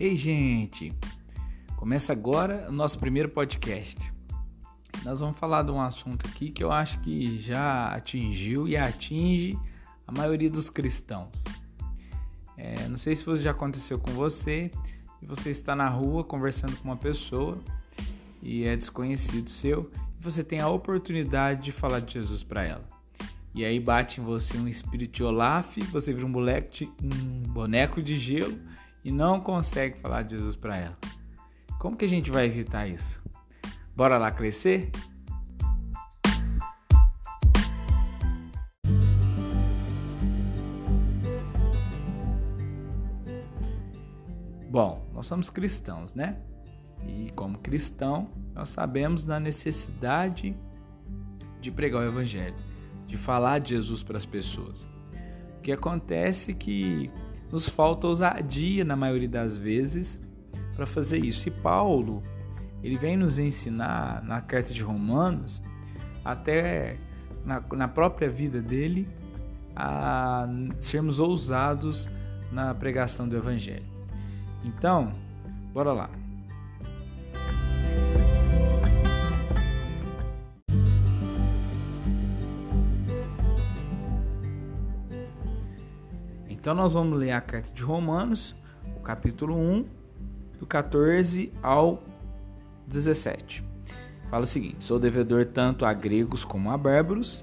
Ei, gente! Começa agora o nosso primeiro podcast. Nós vamos falar de um assunto aqui que eu acho que já atingiu e atinge a maioria dos cristãos. É, não sei se isso já aconteceu com você e você está na rua conversando com uma pessoa e é desconhecido seu e você tem a oportunidade de falar de Jesus para ela. E aí bate em você um espírito de Olaf, você vira um, de, um boneco de gelo e não consegue falar de Jesus para ela. Como que a gente vai evitar isso? Bora lá crescer? Bom, nós somos cristãos, né? E como cristão, nós sabemos da necessidade de pregar o evangelho, de falar de Jesus para as pessoas. O que acontece é que nos falta ousadia na maioria das vezes para fazer isso. E Paulo, ele vem nos ensinar na carta de Romanos, até na, na própria vida dele, a sermos ousados na pregação do evangelho. Então, bora lá. Então nós vamos ler a carta de Romanos, o capítulo 1, do 14 ao 17. Fala o seguinte: Sou devedor tanto a gregos como a bárbaros,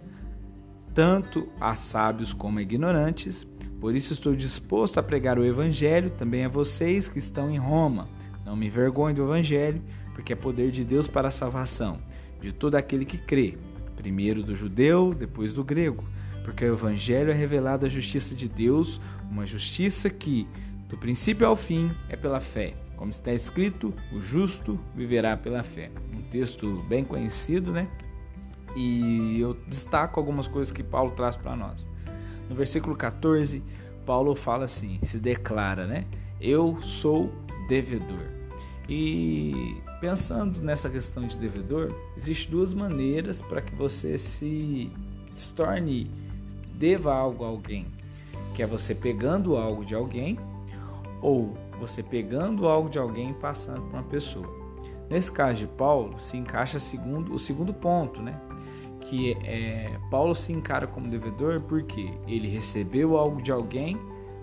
tanto a sábios como a ignorantes, por isso estou disposto a pregar o evangelho também a vocês que estão em Roma. Não me envergonhe do evangelho, porque é poder de Deus para a salvação de todo aquele que crê, primeiro do judeu, depois do grego porque o Evangelho é revelado a justiça de Deus, uma justiça que, do princípio ao fim, é pela fé. Como está escrito, o justo viverá pela fé. Um texto bem conhecido, né? E eu destaco algumas coisas que Paulo traz para nós. No versículo 14, Paulo fala assim, se declara, né? Eu sou devedor. E pensando nessa questão de devedor, existem duas maneiras para que você se, se torne deva algo a alguém, que é você pegando algo de alguém ou você pegando algo de alguém e passando para uma pessoa. Nesse caso de Paulo, se encaixa segundo, o segundo ponto, né? Que é Paulo se encara como devedor porque ele recebeu algo de alguém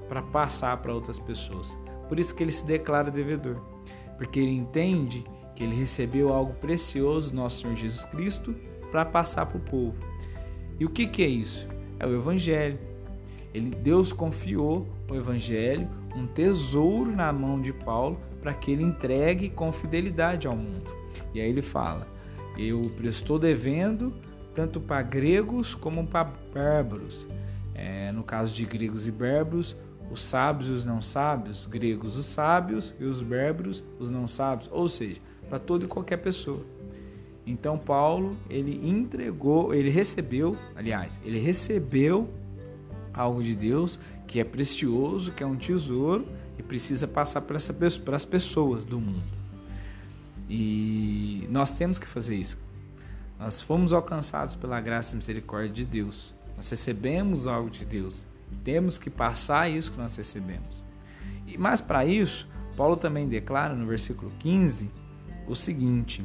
para passar para outras pessoas. Por isso que ele se declara devedor, porque ele entende que ele recebeu algo precioso do nosso Senhor Jesus Cristo para passar para o povo. E o que, que é isso? É o Evangelho. Ele, Deus confiou o Evangelho, um tesouro na mão de Paulo, para que ele entregue com fidelidade ao mundo. E aí ele fala: Eu prestou devendo tanto para gregos como para bárbaros. É, no caso de gregos e bárbaros, os sábios e os não sábios, gregos os sábios e os bárbaros os não sábios, ou seja, para toda e qualquer pessoa. Então Paulo, ele entregou, ele recebeu, aliás, ele recebeu algo de Deus que é precioso, que é um tesouro e precisa passar para, essa, para as pessoas do mundo. E nós temos que fazer isso. Nós fomos alcançados pela graça e misericórdia de Deus. Nós recebemos algo de Deus. Temos que passar isso que nós recebemos. E mais para isso, Paulo também declara no versículo 15 o seguinte: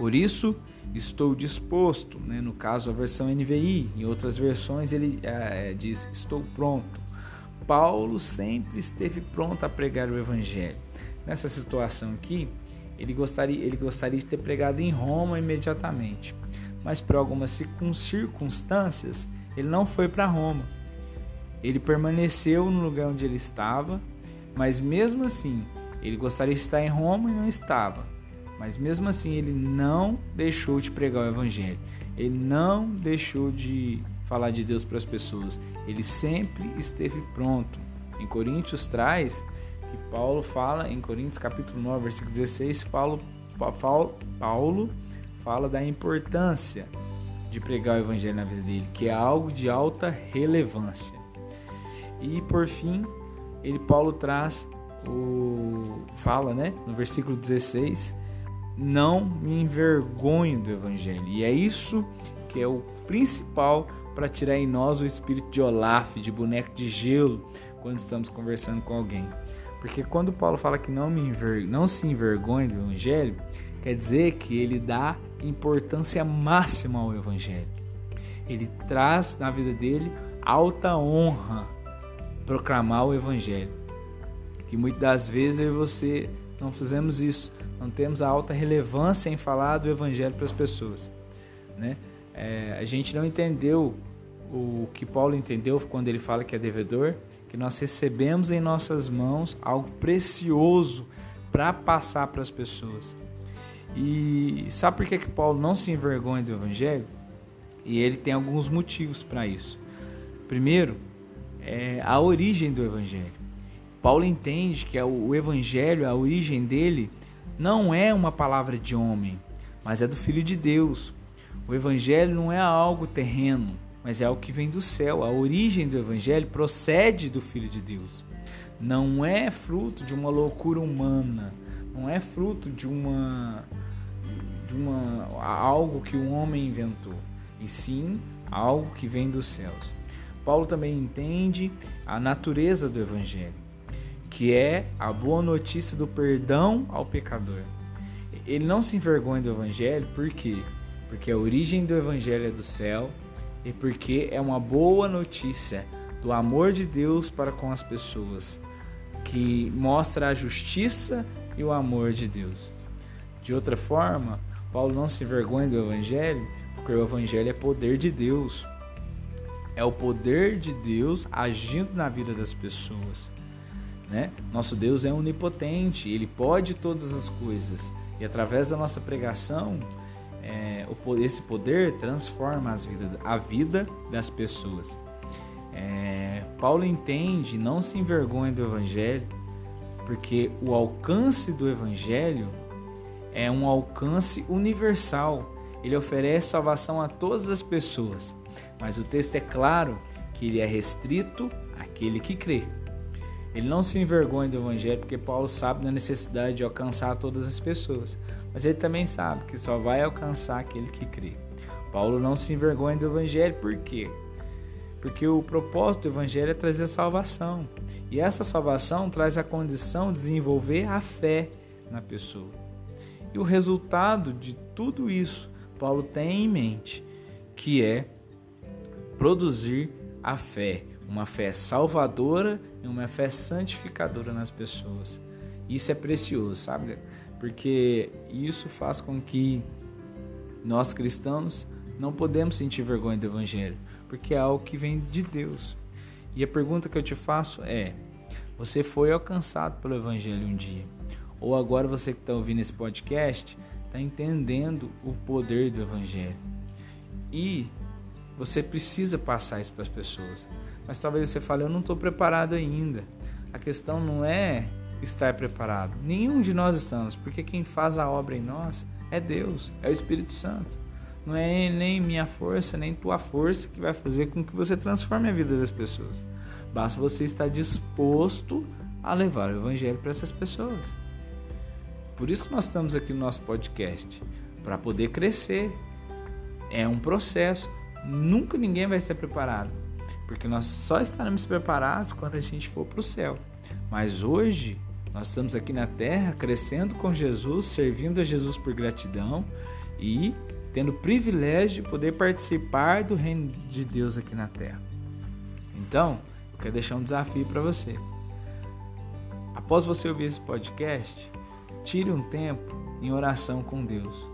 por isso, estou disposto, né? no caso a versão NVI, em outras versões ele é, diz estou pronto. Paulo sempre esteve pronto a pregar o evangelho. Nessa situação aqui, ele gostaria, ele gostaria de ter pregado em Roma imediatamente, mas por algumas circunstâncias ele não foi para Roma. Ele permaneceu no lugar onde ele estava, mas mesmo assim ele gostaria de estar em Roma e não estava. Mas mesmo assim, ele não deixou de pregar o evangelho. Ele não deixou de falar de Deus para as pessoas. Ele sempre esteve pronto. Em Coríntios traz que Paulo fala, em Coríntios capítulo 9, versículo 16, Paulo, Paulo fala da importância de pregar o evangelho na vida dele, que é algo de alta relevância. E por fim, ele Paulo traz o fala, né, no versículo 16, não me envergonho do Evangelho. E é isso que é o principal para tirar em nós o espírito de Olaf, de boneco de gelo, quando estamos conversando com alguém. Porque quando Paulo fala que não, me enver... não se envergonhe do evangelho, quer dizer que ele dá importância máxima ao evangelho. Ele traz na vida dele alta honra proclamar o evangelho. Que muitas das vezes você não fizemos isso, não temos a alta relevância em falar do evangelho para as pessoas, né? É, a gente não entendeu o que Paulo entendeu quando ele fala que é devedor, que nós recebemos em nossas mãos algo precioso para passar para as pessoas. E sabe por que, que Paulo não se envergonha do Evangelho? E ele tem alguns motivos para isso. Primeiro, é a origem do Evangelho. Paulo entende que o Evangelho, a origem dele, não é uma palavra de homem, mas é do Filho de Deus. O Evangelho não é algo terreno, mas é algo que vem do céu. A origem do Evangelho procede do Filho de Deus. Não é fruto de uma loucura humana, não é fruto de uma de uma algo que um homem inventou, e sim algo que vem dos céus. Paulo também entende a natureza do evangelho, que é a boa notícia do perdão ao pecador. Ele não se envergonha do evangelho, por quê? Porque a origem do evangelho é do céu e porque é uma boa notícia do amor de Deus para com as pessoas, que mostra a justiça e o amor de Deus. De outra forma, Paulo não se envergonha do Evangelho, porque o Evangelho é poder de Deus. É o poder de Deus agindo na vida das pessoas. Né? Nosso Deus é onipotente, ele pode todas as coisas. E através da nossa pregação, é, esse poder transforma as vidas, a vida das pessoas. É, Paulo entende, não se envergonha do Evangelho, porque o alcance do Evangelho é um alcance universal. Ele oferece salvação a todas as pessoas, mas o texto é claro que ele é restrito àquele que crê. Ele não se envergonha do Evangelho porque Paulo sabe da necessidade de alcançar todas as pessoas, mas ele também sabe que só vai alcançar aquele que crê. Paulo não se envergonha do Evangelho por quê? Porque o propósito do Evangelho é trazer salvação. E essa salvação traz a condição de desenvolver a fé na pessoa. E o resultado de tudo isso, Paulo tem em mente, que é produzir a fé, uma fé salvadora e uma fé santificadora nas pessoas. Isso é precioso, sabe? Porque isso faz com que nós cristãos não podemos sentir vergonha do evangelho porque é algo que vem de Deus. E a pergunta que eu te faço é: você foi alcançado pelo Evangelho um dia? Ou agora você que está ouvindo esse podcast está entendendo o poder do Evangelho? E você precisa passar isso para as pessoas. Mas talvez você fale: eu não estou preparado ainda. A questão não é estar preparado. Nenhum de nós estamos, porque quem faz a obra em nós é Deus, é o Espírito Santo. Não é nem minha força, nem tua força que vai fazer com que você transforme a vida das pessoas. Basta você estar disposto a levar o evangelho para essas pessoas. Por isso que nós estamos aqui no nosso podcast, para poder crescer. É um processo. Nunca ninguém vai ser preparado, porque nós só estaremos preparados quando a gente for para o céu. Mas hoje nós estamos aqui na terra crescendo com Jesus, servindo a Jesus por gratidão e tendo o privilégio de poder participar do reino de Deus aqui na terra. Então, eu quero deixar um desafio para você. Após você ouvir esse podcast, tire um tempo em oração com Deus.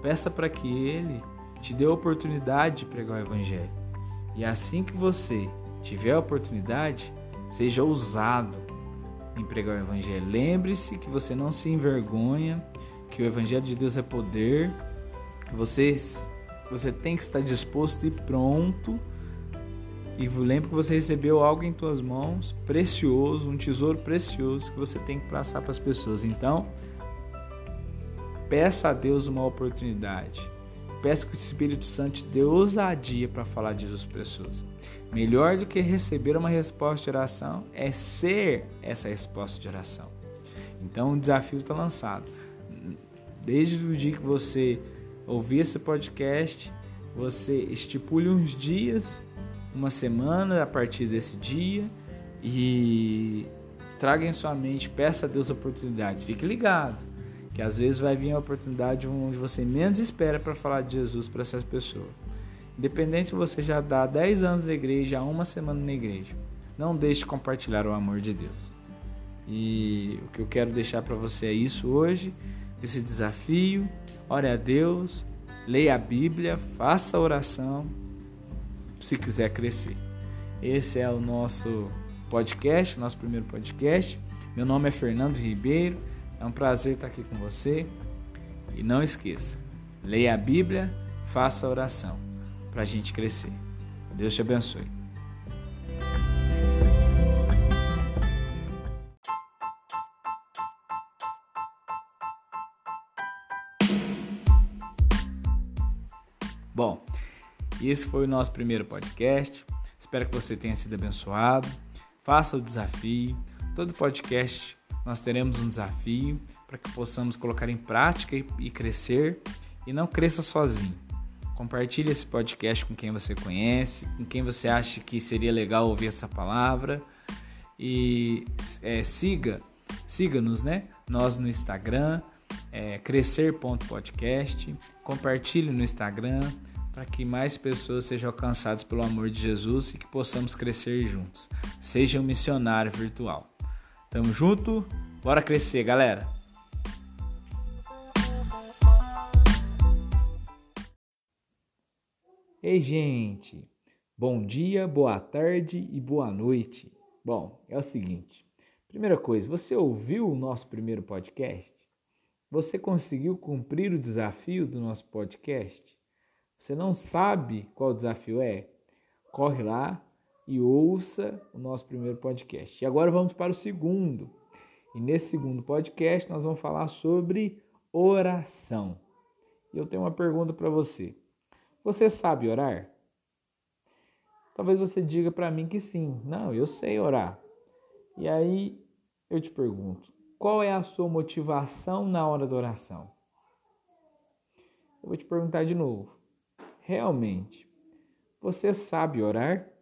Peça para que Ele te dê a oportunidade de pregar o Evangelho. E assim que você tiver a oportunidade, seja ousado em pregar o Evangelho. Lembre-se que você não se envergonha, que o Evangelho de Deus é poder você, você tem que estar disposto e pronto. E lembre que você recebeu algo em suas mãos, precioso, um tesouro precioso que você tem que passar para as pessoas. Então, peça a Deus uma oportunidade. Peça que o Espírito Santo te dê ousadia para falar de Jesus para as pessoas. Melhor do que receber uma resposta de oração é ser essa resposta de oração. Então, o desafio está lançado. Desde o dia que você ouvir esse podcast, você estipule uns dias, uma semana a partir desse dia e traga em sua mente, peça a Deus oportunidades. Fique ligado, que às vezes vai vir a oportunidade onde você menos espera para falar de Jesus para essas pessoas. Independente se você já dá 10 anos na igreja, uma semana na igreja, não deixe de compartilhar o amor de Deus. E o que eu quero deixar para você é isso hoje, esse desafio. Ore a Deus, leia a Bíblia, faça oração, se quiser crescer. Esse é o nosso podcast, nosso primeiro podcast. Meu nome é Fernando Ribeiro. É um prazer estar aqui com você. E não esqueça, leia a Bíblia, faça a oração para a gente crescer. Deus te abençoe. Bom, esse foi o nosso primeiro podcast. Espero que você tenha sido abençoado. Faça o desafio. Todo podcast nós teremos um desafio para que possamos colocar em prática e crescer e não cresça sozinho. Compartilhe esse podcast com quem você conhece, com quem você acha que seria legal ouvir essa palavra e é, siga, siga-nos, né? Nós no Instagram, é, crescer.podcast, compartilhe no Instagram para que mais pessoas sejam alcançadas pelo amor de Jesus e que possamos crescer juntos. Seja um missionário virtual. Tamo junto, bora crescer, galera! Ei, gente! Bom dia, boa tarde e boa noite. Bom, é o seguinte: primeira coisa, você ouviu o nosso primeiro podcast? Você conseguiu cumprir o desafio do nosso podcast? Você não sabe qual o desafio é? Corre lá e ouça o nosso primeiro podcast. E agora vamos para o segundo. E nesse segundo podcast nós vamos falar sobre oração. E eu tenho uma pergunta para você. Você sabe orar? Talvez você diga para mim que sim. Não, eu sei orar. E aí eu te pergunto: qual é a sua motivação na hora da oração? Eu vou te perguntar de novo. Realmente, você sabe orar?